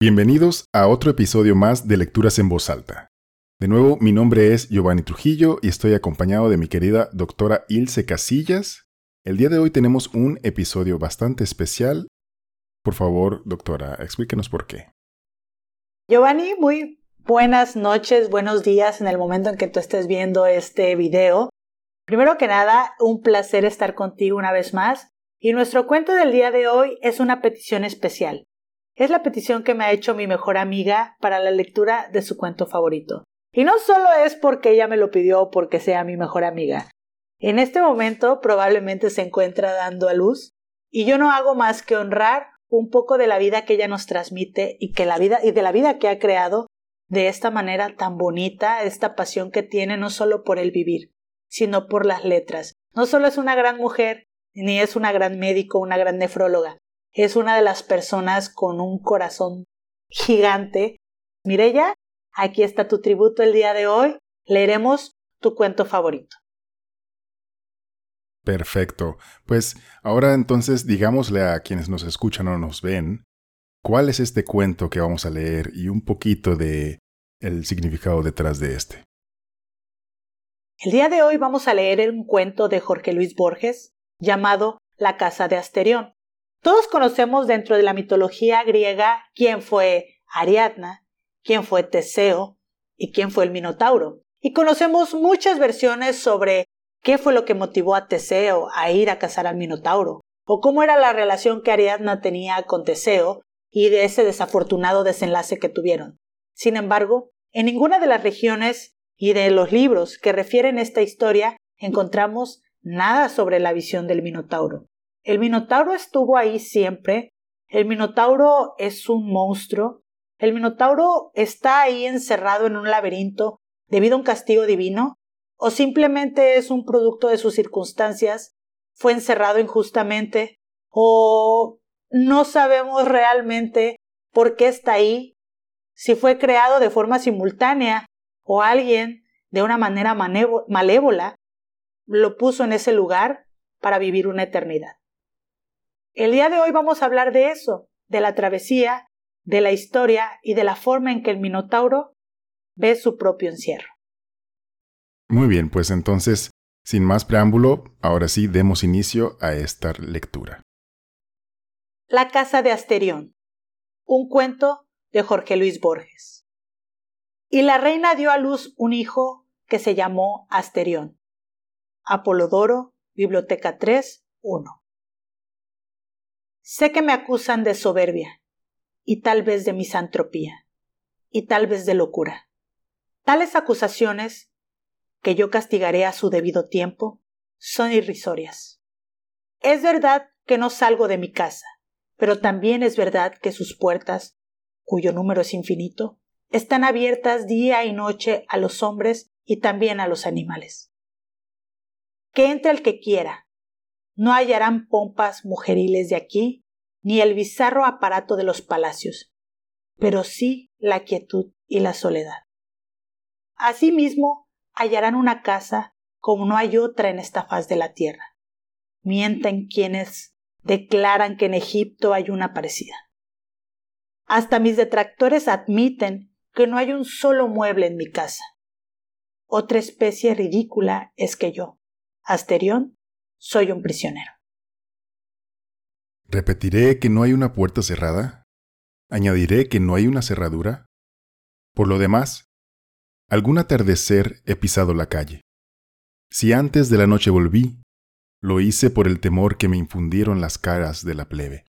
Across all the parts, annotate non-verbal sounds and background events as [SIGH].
Bienvenidos a otro episodio más de Lecturas en Voz Alta. De nuevo, mi nombre es Giovanni Trujillo y estoy acompañado de mi querida doctora Ilse Casillas. El día de hoy tenemos un episodio bastante especial. Por favor, doctora, explíquenos por qué. Giovanni, muy buenas noches, buenos días en el momento en que tú estés viendo este video. Primero que nada, un placer estar contigo una vez más. Y nuestro cuento del día de hoy es una petición especial. Es la petición que me ha hecho mi mejor amiga para la lectura de su cuento favorito. Y no solo es porque ella me lo pidió o porque sea mi mejor amiga. En este momento probablemente se encuentra dando a luz y yo no hago más que honrar un poco de la vida que ella nos transmite y que la vida y de la vida que ha creado de esta manera tan bonita, esta pasión que tiene no solo por el vivir, sino por las letras. No solo es una gran mujer, ni es una gran médico, una gran nefróloga, es una de las personas con un corazón gigante. Mirella, aquí está tu tributo el día de hoy. Leeremos tu cuento favorito. Perfecto. Pues ahora entonces digámosle a quienes nos escuchan o nos ven cuál es este cuento que vamos a leer y un poquito de el significado detrás de este. El día de hoy vamos a leer un cuento de Jorge Luis Borges llamado La casa de Asterión. Todos conocemos dentro de la mitología griega quién fue Ariadna, quién fue Teseo y quién fue el Minotauro. Y conocemos muchas versiones sobre qué fue lo que motivó a Teseo a ir a cazar al Minotauro, o cómo era la relación que Ariadna tenía con Teseo y de ese desafortunado desenlace que tuvieron. Sin embargo, en ninguna de las regiones y de los libros que refieren esta historia encontramos nada sobre la visión del Minotauro. El Minotauro estuvo ahí siempre. El Minotauro es un monstruo. El Minotauro está ahí encerrado en un laberinto debido a un castigo divino. O simplemente es un producto de sus circunstancias. Fue encerrado injustamente. O no sabemos realmente por qué está ahí. Si fue creado de forma simultánea o alguien de una manera malévola lo puso en ese lugar para vivir una eternidad. El día de hoy vamos a hablar de eso, de la travesía, de la historia y de la forma en que el Minotauro ve su propio encierro. Muy bien, pues entonces, sin más preámbulo, ahora sí demos inicio a esta lectura. La casa de Asterión. Un cuento de Jorge Luis Borges. Y la reina dio a luz un hijo que se llamó Asterión. Apolodoro, Biblioteca 3, 1. Sé que me acusan de soberbia, y tal vez de misantropía, y tal vez de locura. Tales acusaciones, que yo castigaré a su debido tiempo, son irrisorias. Es verdad que no salgo de mi casa, pero también es verdad que sus puertas, cuyo número es infinito, están abiertas día y noche a los hombres y también a los animales. Que entre el que quiera, no hallarán pompas mujeriles de aquí, ni el bizarro aparato de los palacios, pero sí la quietud y la soledad. Asimismo, hallarán una casa como no hay otra en esta faz de la tierra. Mienten quienes declaran que en Egipto hay una parecida. Hasta mis detractores admiten que no hay un solo mueble en mi casa. Otra especie ridícula es que yo, Asterión, soy un prisionero. ¿Repetiré que no hay una puerta cerrada? ¿Añadiré que no hay una cerradura? Por lo demás, algún atardecer he pisado la calle. Si antes de la noche volví, lo hice por el temor que me infundieron las caras de la plebe.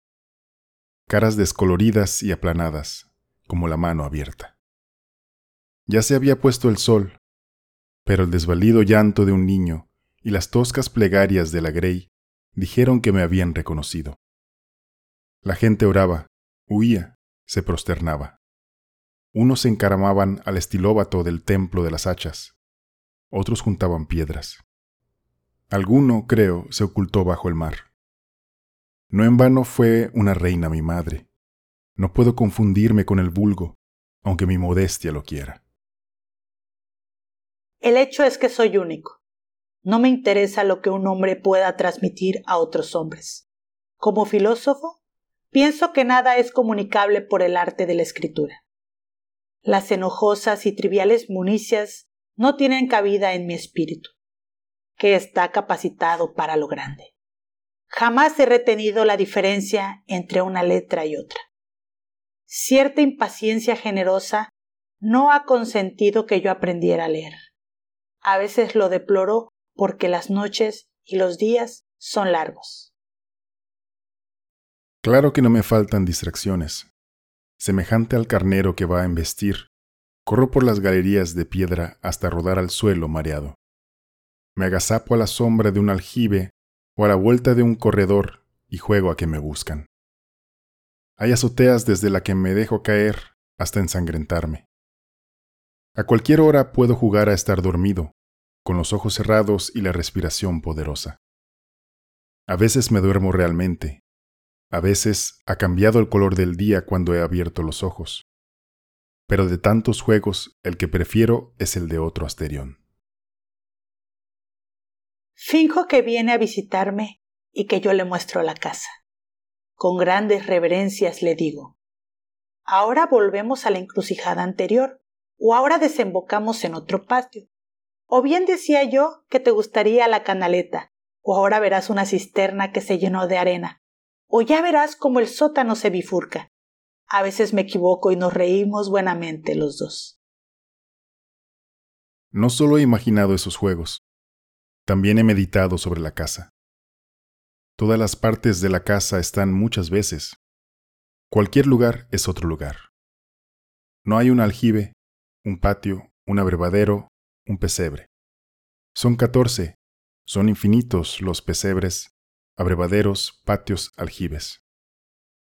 Caras descoloridas y aplanadas, como la mano abierta. Ya se había puesto el sol, pero el desvalido llanto de un niño y las toscas plegarias de la Grey dijeron que me habían reconocido. La gente oraba, huía, se prosternaba. Unos se encaramaban al estilóbato del templo de las hachas, otros juntaban piedras. Alguno, creo, se ocultó bajo el mar. No en vano fue una reina mi madre. No puedo confundirme con el vulgo, aunque mi modestia lo quiera. El hecho es que soy único. No me interesa lo que un hombre pueda transmitir a otros hombres. Como filósofo, pienso que nada es comunicable por el arte de la escritura. Las enojosas y triviales municias no tienen cabida en mi espíritu, que está capacitado para lo grande. Jamás he retenido la diferencia entre una letra y otra. Cierta impaciencia generosa no ha consentido que yo aprendiera a leer. A veces lo deploro porque las noches y los días son largos. Claro que no me faltan distracciones. Semejante al carnero que va a embestir, corro por las galerías de piedra hasta rodar al suelo mareado. Me agazapo a la sombra de un aljibe o a la vuelta de un corredor y juego a que me buscan. Hay azoteas desde la que me dejo caer hasta ensangrentarme. A cualquier hora puedo jugar a estar dormido, con los ojos cerrados y la respiración poderosa. A veces me duermo realmente, a veces ha cambiado el color del día cuando he abierto los ojos. Pero de tantos juegos, el que prefiero es el de otro Asterión. Finjo que viene a visitarme y que yo le muestro la casa. Con grandes reverencias le digo, ahora volvemos a la encrucijada anterior, o ahora desembocamos en otro patio. O bien decía yo que te gustaría la canaleta, o ahora verás una cisterna que se llenó de arena, o ya verás cómo el sótano se bifurca. A veces me equivoco y nos reímos buenamente los dos. No solo he imaginado esos juegos, también he meditado sobre la casa. Todas las partes de la casa están muchas veces. Cualquier lugar es otro lugar. No hay un aljibe, un patio, un abrevadero, un pesebre. Son catorce, son infinitos los pesebres, abrevaderos, patios, aljibes.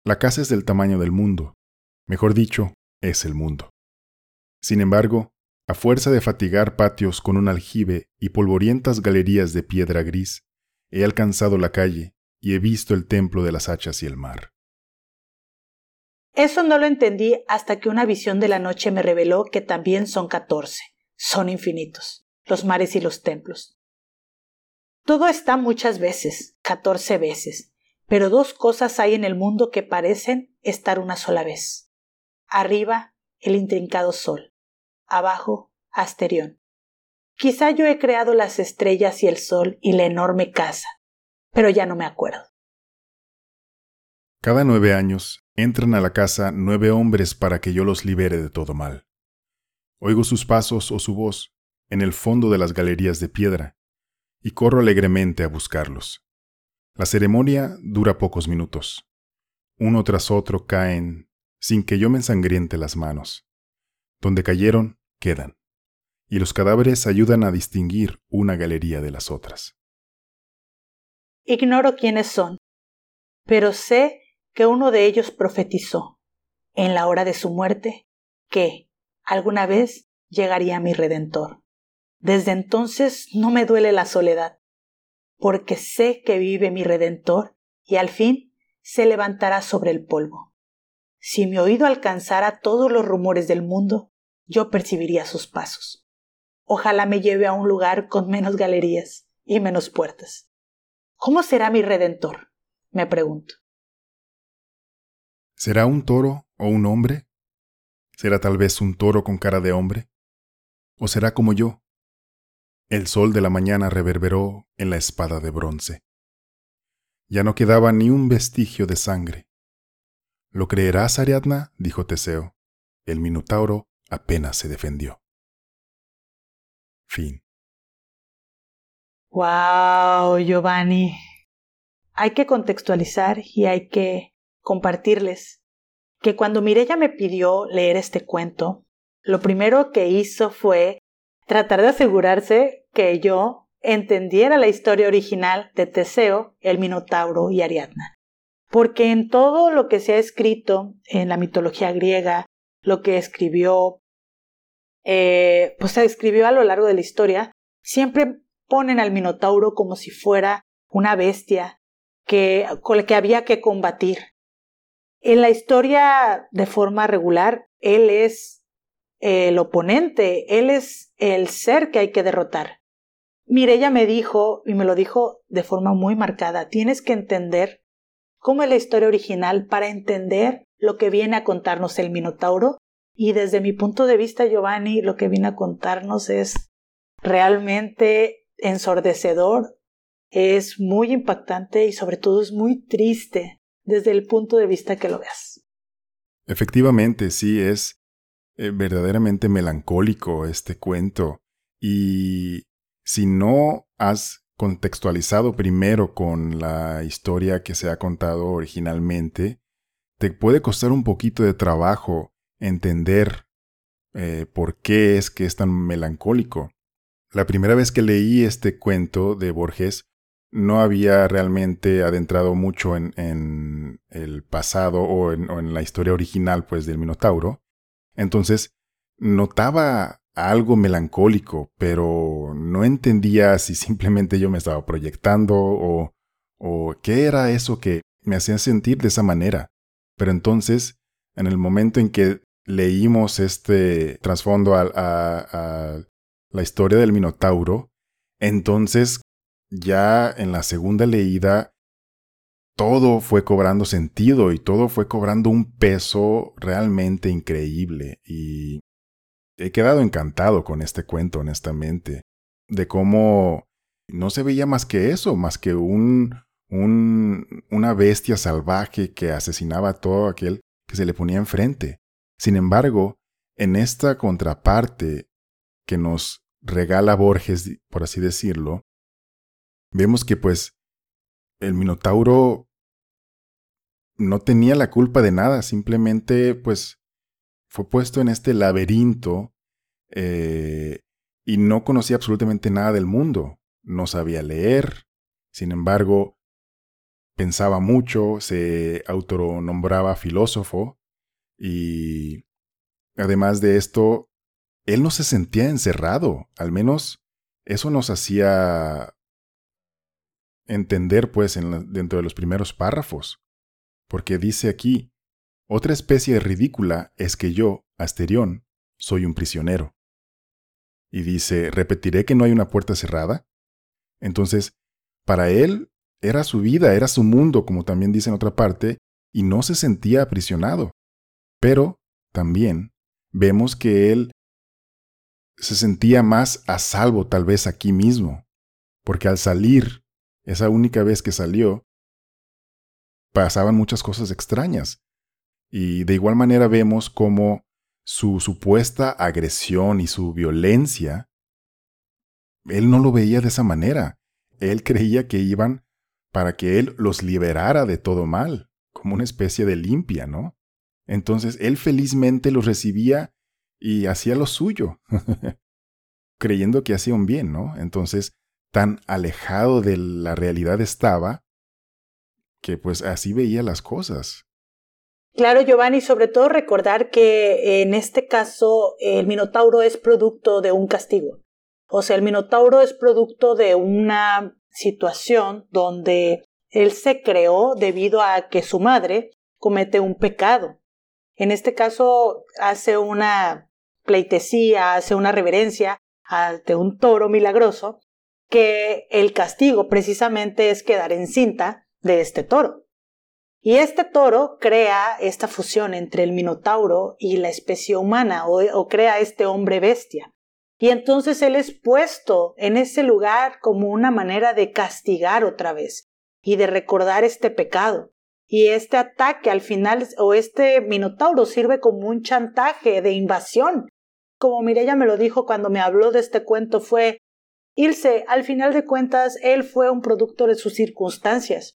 La casa es del tamaño del mundo, mejor dicho, es el mundo. Sin embargo, a fuerza de fatigar patios con un aljibe y polvorientas galerías de piedra gris, he alcanzado la calle y he visto el templo de las hachas y el mar. Eso no lo entendí hasta que una visión de la noche me reveló que también son catorce, son infinitos, los mares y los templos. Todo está muchas veces, catorce veces, pero dos cosas hay en el mundo que parecen estar una sola vez. Arriba, el intrincado sol. Abajo, Asterión. Quizá yo he creado las estrellas y el sol y la enorme casa, pero ya no me acuerdo. Cada nueve años entran a la casa nueve hombres para que yo los libere de todo mal. Oigo sus pasos o su voz en el fondo de las galerías de piedra, y corro alegremente a buscarlos. La ceremonia dura pocos minutos. Uno tras otro caen sin que yo me ensangriente las manos. Donde cayeron, quedan. Y los cadáveres ayudan a distinguir una galería de las otras. Ignoro quiénes son, pero sé que uno de ellos profetizó, en la hora de su muerte, que alguna vez llegaría mi Redentor. Desde entonces no me duele la soledad, porque sé que vive mi Redentor y al fin se levantará sobre el polvo. Si mi oído alcanzara todos los rumores del mundo, yo percibiría sus pasos. Ojalá me lleve a un lugar con menos galerías y menos puertas. ¿Cómo será mi Redentor? me pregunto. ¿Será un toro o un hombre? ¿Será tal vez un toro con cara de hombre? ¿O será como yo, el sol de la mañana reverberó en la espada de bronce. Ya no quedaba ni un vestigio de sangre. ¿Lo creerás, Ariadna? dijo Teseo. El Minotauro apenas se defendió. Fin. Wow, Giovanni. Hay que contextualizar y hay que compartirles que cuando Mirella me pidió leer este cuento, lo primero que hizo fue tratar de asegurarse que yo entendiera la historia original de Teseo, el Minotauro y Ariadna. Porque en todo lo que se ha escrito en la mitología griega, lo que escribió, eh, pues se escribió a lo largo de la historia, siempre ponen al Minotauro como si fuera una bestia que, con la que había que combatir. En la historia de forma regular, él es el oponente, él es el ser que hay que derrotar. Mirella me dijo, y me lo dijo de forma muy marcada, tienes que entender cómo es la historia original para entender lo que viene a contarnos el Minotauro. Y desde mi punto de vista, Giovanni, lo que viene a contarnos es realmente ensordecedor, es muy impactante y sobre todo es muy triste desde el punto de vista que lo veas. Efectivamente, sí, es eh, verdaderamente melancólico este cuento. Y si no has contextualizado primero con la historia que se ha contado originalmente, te puede costar un poquito de trabajo entender eh, por qué es que es tan melancólico. La primera vez que leí este cuento de Borges, no había realmente adentrado mucho en, el pasado o en, la historia original pues del Minotauro. Entonces, notaba algo melancólico, pero no entendía si simplemente yo me estaba proyectando o, qué era eso que me hacía sentir de esa manera. Pero entonces, en el momento en que leímos este trasfondo a, la historia del Minotauro, entonces ya en la segunda leída todo fue cobrando sentido y todo fue cobrando un peso realmente increíble y he quedado encantado con este cuento, honestamente, de cómo no se veía más que eso, más que un, un, una bestia salvaje que asesinaba a todo aquel que se le ponía enfrente. Sin embargo, en esta contraparte que nos regala Borges, por así decirlo, vemos que pues el Minotauro no tenía la culpa de nada, simplemente pues fue puesto en este laberinto eh, y no conocía absolutamente nada del mundo. No sabía leer, sin embargo, pensaba mucho, se autonombraba filósofo y además de esto, él no se sentía encerrado, al menos eso nos hacía entender pues dentro de los primeros párrafos, porque dice aquí, otra especie ridícula es que yo, Asterión, soy un prisionero. Y dice, ¿repetiré que no hay una puerta cerrada? Entonces, para él era su vida, era su mundo, como también dice en otra parte, y no se sentía aprisionado. Pero, también, vemos que él se sentía más a salvo tal vez aquí mismo, porque al salir, esa única vez que salió, pasaban muchas cosas extrañas. Y de igual manera vemos cómo su supuesta agresión y su violencia, él no lo veía de esa manera. Él creía que iban para que él los liberara de todo mal, como una especie de limpia, ¿no? Entonces él felizmente los recibía y hacía lo suyo, [LAUGHS] creyendo que hacía un bien, ¿no? Entonces, tan alejado de la realidad estaba, que pues así veía las cosas. Claro, Giovanni, sobre todo recordar que en este caso el Minotauro es producto de un castigo. O sea, el Minotauro es producto de una situación donde él se creó debido a que su madre comete un pecado. En este caso hace una pleitesía, hace una reverencia ante un toro milagroso, que el castigo precisamente es quedar encinta de este toro. Y este toro crea esta fusión entre el minotauro y la especie humana o, crea este hombre bestia. Y entonces él es puesto en ese lugar como una manera de castigar otra vez y de recordar este pecado. Y este ataque al final o este minotauro sirve como un chantaje de invasión. Como Mireya me lo dijo cuando me habló de este cuento fue Ilse, al final de cuentas, él fue un producto de sus circunstancias.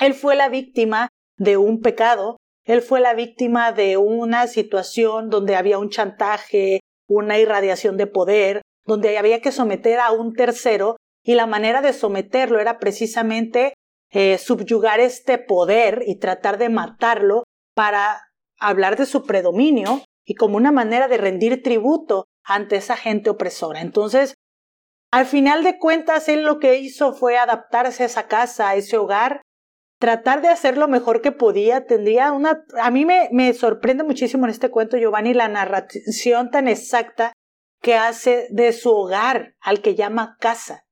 Él fue la víctima de un pecado, él fue la víctima de una situación donde había un chantaje, una irradiación de poder, donde había que someter a un tercero y la manera de someterlo era precisamente eh, subyugar este poder y tratar de matarlo para hablar de su predominio y como una manera de rendir tributo ante esa gente opresora. Entonces, al final de cuentas, él lo que hizo fue adaptarse a esa casa, a ese hogar, tratar de hacer lo mejor que podía. Tendría una. A mí me, me sorprende muchísimo en este cuento, Giovanni, la narración tan exacta que hace de su hogar al que llama casa.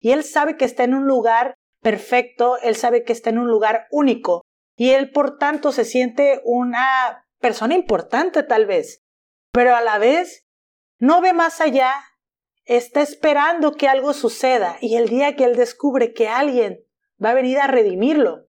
Y él sabe que está en un lugar perfecto, él sabe que está en un lugar único, y él por tanto se siente una persona importante tal vez, pero a la vez no ve más allá, está esperando que algo suceda y el día que él descubre que alguien va a venir a redimirlo,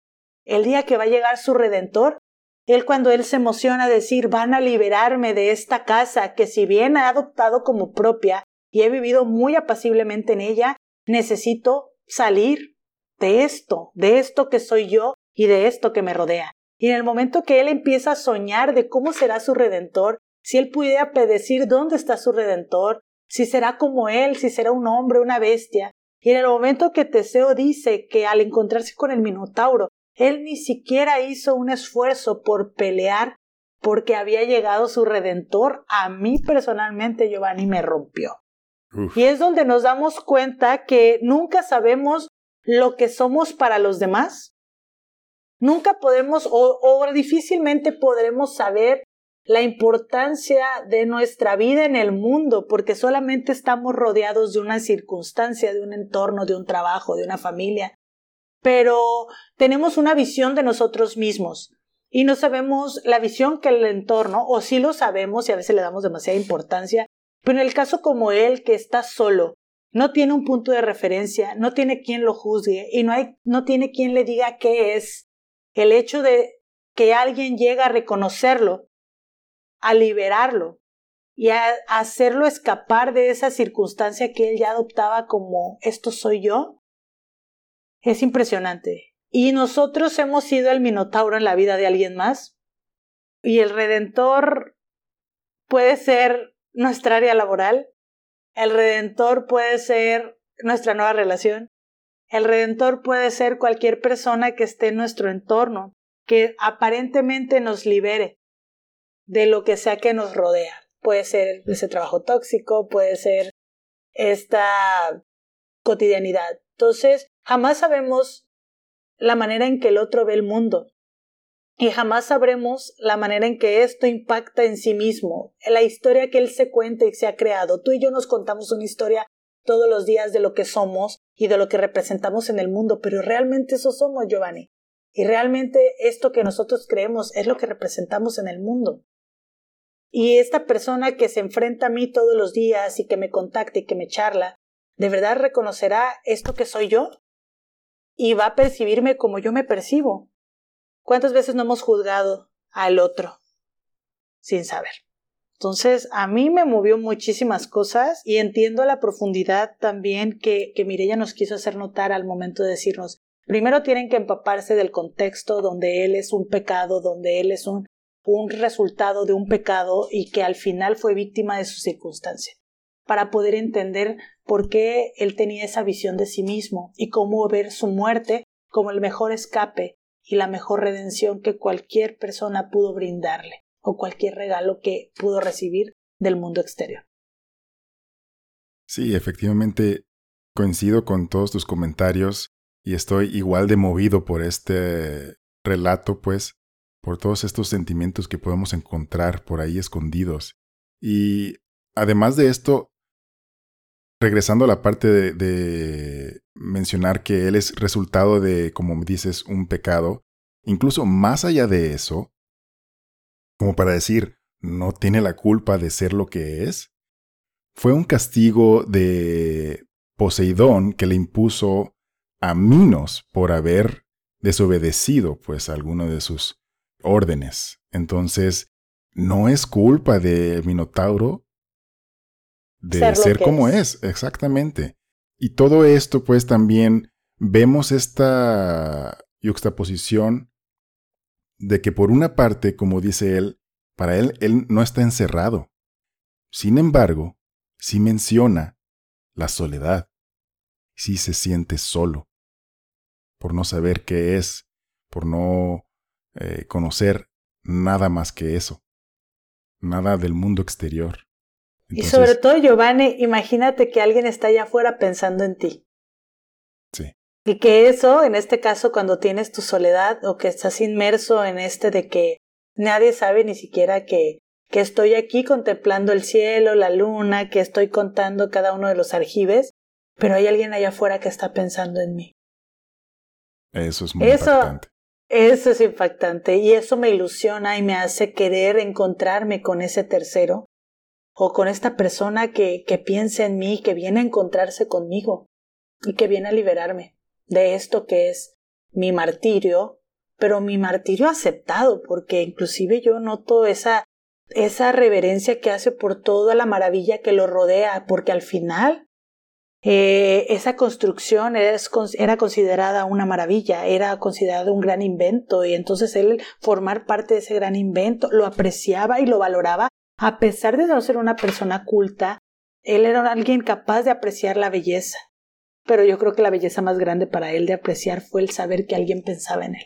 el día que va a llegar su redentor, él cuando él se emociona a decir van a liberarme de esta casa que si bien ha adoptado como propia y he vivido muy apaciblemente en ella, necesito salir de esto, de esto que soy yo y de esto que me rodea. Y en el momento que él empieza a soñar de cómo será su redentor, si él pudiera predecir dónde está su redentor, si será como él, si será un hombre, una bestia. Y en el momento que Teseo dice que al encontrarse con el Minotauro, él ni siquiera hizo un esfuerzo por pelear porque había llegado su redentor, a mí personalmente Giovanni me rompió. Y es donde nos damos cuenta que nunca sabemos lo que somos para los demás. Nunca podemos o, o difícilmente podremos saber la importancia de nuestra vida en el mundo porque solamente estamos rodeados de una circunstancia, de un entorno, de un trabajo, de una familia. Pero tenemos una visión de nosotros mismos y no sabemos la visión que el entorno, o sí lo sabemos y a veces le damos demasiada importancia, pero en el caso como él, que está solo, no tiene un punto de referencia, no tiene quien lo juzgue y no, hay, no tiene quien le diga qué es, el hecho de que alguien llega a reconocerlo, a liberarlo y a hacerlo escapar de esa circunstancia que él ya adoptaba como esto soy yo, es impresionante. Y nosotros hemos sido el minotauro en la vida de alguien más. Y el redentor puede ser nuestra área laboral. El redentor puede ser nuestra nueva relación. El redentor puede ser cualquier persona que esté en nuestro entorno, que aparentemente nos libere de lo que sea que nos rodea. Puede ser ese trabajo tóxico, puede ser esta cotidianidad. Entonces, jamás sabemos la manera en que el otro ve el mundo y jamás sabremos la manera en que esto impacta en sí mismo, la historia que él se cuenta y se ha creado. Tú y yo nos contamos una historia todos los días de lo que somos y de lo que representamos en el mundo, pero realmente eso somos, Giovanni. Y realmente esto que nosotros creemos es lo que representamos en el mundo. Y esta persona que se enfrenta a mí todos los días y que me contacta y que me charla, ¿de verdad reconocerá esto que soy yo? Y va a percibirme como yo me percibo. ¿Cuántas veces no hemos juzgado al otro sin saber? Entonces, a mí me movió muchísimas cosas y entiendo la profundidad también que, que Mireya nos quiso hacer notar al momento de decirnos, primero tienen que empaparse del contexto donde él es un pecado, donde él es un, un resultado de un pecado y que al final fue víctima de su circunstancia, para poder entender por qué él tenía esa visión de sí mismo y cómo ver su muerte como el mejor escape y la mejor redención que cualquier persona pudo brindarle o cualquier regalo que pudo recibir del mundo exterior. Sí, efectivamente coincido con todos tus comentarios y estoy igual de movido por este relato, pues, por todos estos sentimientos que podemos encontrar por ahí escondidos. Y además de esto, regresando a la parte de, mencionar que él es resultado de, como dices, un pecado, incluso más allá de eso, como para decir, no tiene la culpa de ser lo que es, fue un castigo de Poseidón que le impuso a Minos por haber desobedecido pues alguno de sus órdenes. Entonces, no es culpa de Minotauro de ser, como es. exactamente. Y todo esto, pues también vemos esta yuxtaposición de que por una parte, como dice él, para él, él no está encerrado. Sin embargo, sí menciona la soledad. Sí se siente solo, por no saber qué es, por no eh, conocer nada más que eso, nada del mundo exterior y sobre todo, Giovanni, imagínate que alguien está allá afuera pensando en ti. Sí. Y que eso, en este caso, cuando tienes tu soledad o que estás inmerso en este de que nadie sabe ni siquiera que, que estoy aquí contemplando el cielo, la luna, que estoy contando cada uno de los aljibes, pero hay alguien allá afuera que está pensando en mí. Eso es muy eso, Eso es impactante y eso me ilusiona y me hace querer encontrarme con ese tercero o con esta persona que, que piensa en mí, que viene a encontrarse conmigo y que viene a liberarme de esto que es mi martirio, pero mi martirio aceptado, porque inclusive yo noto esa, esa reverencia que hace por toda la maravilla que lo rodea, porque al final eh, esa construcción era considerada una maravilla, era considerada un gran invento, y entonces él formar parte de ese gran invento lo apreciaba y lo valoraba a pesar de no ser una persona culta, él era alguien capaz de apreciar la belleza. Pero yo creo que la belleza más grande para él de apreciar fue el saber que alguien pensaba en él.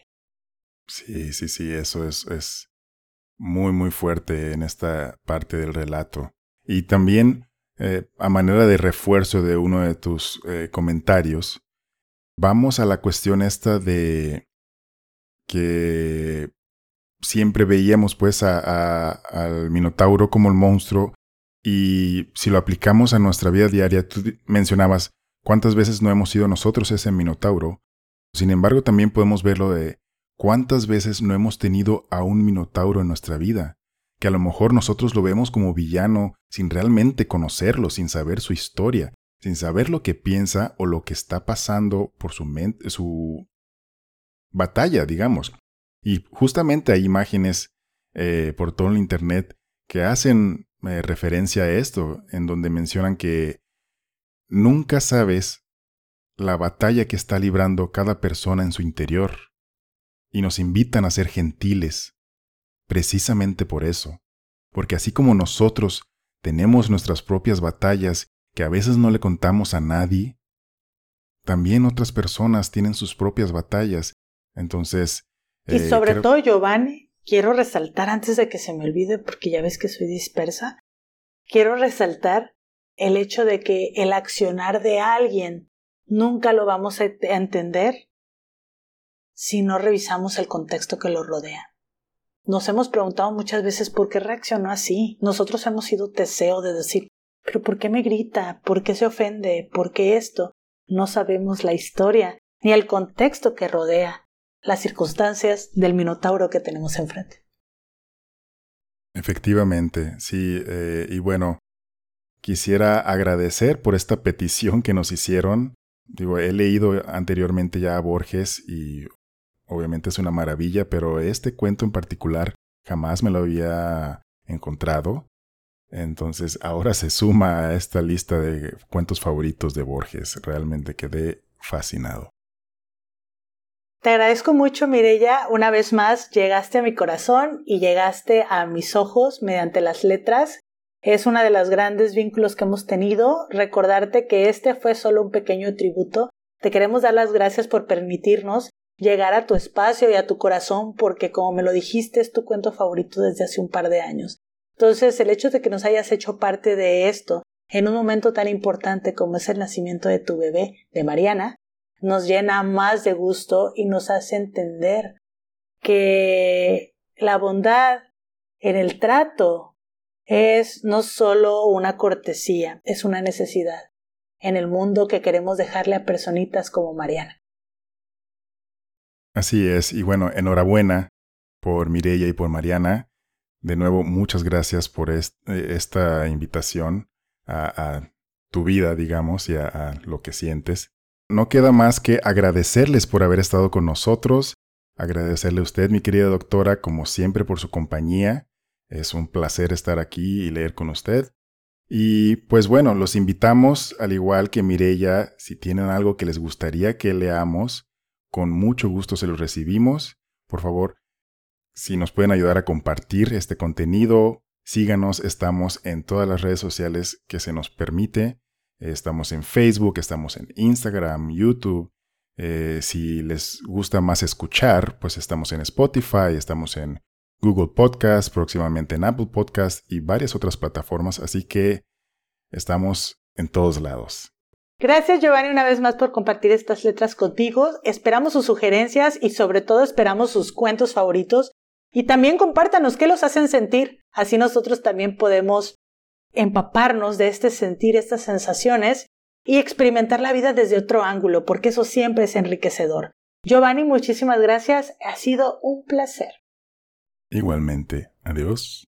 Sí, sí, sí, eso es, es muy, muy fuerte en esta parte del relato. Y también, eh, a manera de refuerzo de uno de tus eh, comentarios, vamos a la cuestión esta de que siempre veíamos pues a, al Minotauro como el monstruo y si lo aplicamos a nuestra vida diaria, tú mencionabas cuántas veces no hemos sido nosotros ese Minotauro. Sin embargo, también podemos verlo de cuántas veces no hemos tenido a un Minotauro en nuestra vida, que a lo mejor nosotros lo vemos como villano sin realmente conocerlo, sin saber su historia, sin saber lo que piensa o lo que está pasando por su mente, su batalla, digamos. Y justamente hay imágenes eh, por todo el Internet que hacen eh, referencia a esto, en donde mencionan que nunca sabes la batalla que está librando cada persona en su interior. Y nos invitan a ser gentiles, precisamente por eso, porque así como nosotros tenemos nuestras propias batallas que a veces no le contamos a nadie, también otras personas tienen sus propias batallas. Entonces, y eh, sobre todo, Giovanni, quiero resaltar antes de que se me olvide, porque ya ves que soy dispersa, quiero resaltar el hecho de que el accionar de alguien nunca lo vamos a entender si no revisamos el contexto que lo rodea. Nos hemos preguntado muchas veces por qué reaccionó así. Nosotros hemos sido teseo de decir, pero ¿por qué me grita? ¿Por qué se ofende? ¿Por qué esto? No sabemos la historia ni el contexto que rodea las circunstancias del minotauro que tenemos enfrente. Efectivamente, sí, eh, y bueno, quisiera agradecer por esta petición que nos hicieron. Digo, he leído anteriormente ya a Borges y obviamente es una maravilla, pero este cuento en particular jamás me lo había encontrado. Entonces ahora se suma a esta lista de cuentos favoritos de Borges. Realmente quedé fascinado. Te agradezco mucho, Mirella. Una vez más, llegaste a mi corazón y llegaste a mis ojos mediante las letras. Es uno de los grandes vínculos que hemos tenido. Recordarte que este fue solo un pequeño tributo. Te queremos dar las gracias por permitirnos llegar a tu espacio y a tu corazón porque, como me lo dijiste, es tu cuento favorito desde hace un par de años. Entonces, el hecho de que nos hayas hecho parte de esto en un momento tan importante como es el nacimiento de tu bebé, de Mariana, nos llena más de gusto y nos hace entender que la bondad en el trato es no solo una cortesía, es una necesidad en el mundo que queremos dejarle a personitas como Mariana. Así es, y bueno, enhorabuena por Mirella y por Mariana. De nuevo, muchas gracias por eh, esta invitación a, tu vida, digamos, y a lo que sientes no queda más que agradecerles por haber estado con nosotros, agradecerle a usted, mi querida doctora, como siempre, por su compañía. Es un placer estar aquí y leer con usted. Y pues bueno, los invitamos, al igual que Mirella, si tienen algo que les gustaría que leamos, con mucho gusto se los recibimos. Por favor, si nos pueden ayudar a compartir este contenido, síganos, estamos en todas las redes sociales que se nos permite. Estamos en Facebook, estamos en Instagram, YouTube. Eh, si les gusta más escuchar, pues estamos en Spotify, estamos en Google Podcast, próximamente en Apple Podcast y varias otras plataformas, así que estamos en todos lados. Gracias Giovanni una vez más por compartir estas letras contigo. Esperamos sus sugerencias y sobre todo esperamos sus cuentos favoritos. Y también compártanos qué los hacen sentir. Así nosotros también podemos empaparnos de este sentir, estas sensaciones y experimentar la vida desde otro ángulo, porque eso siempre es enriquecedor. Giovanni, muchísimas gracias. Ha sido un placer. Igualmente. Adiós.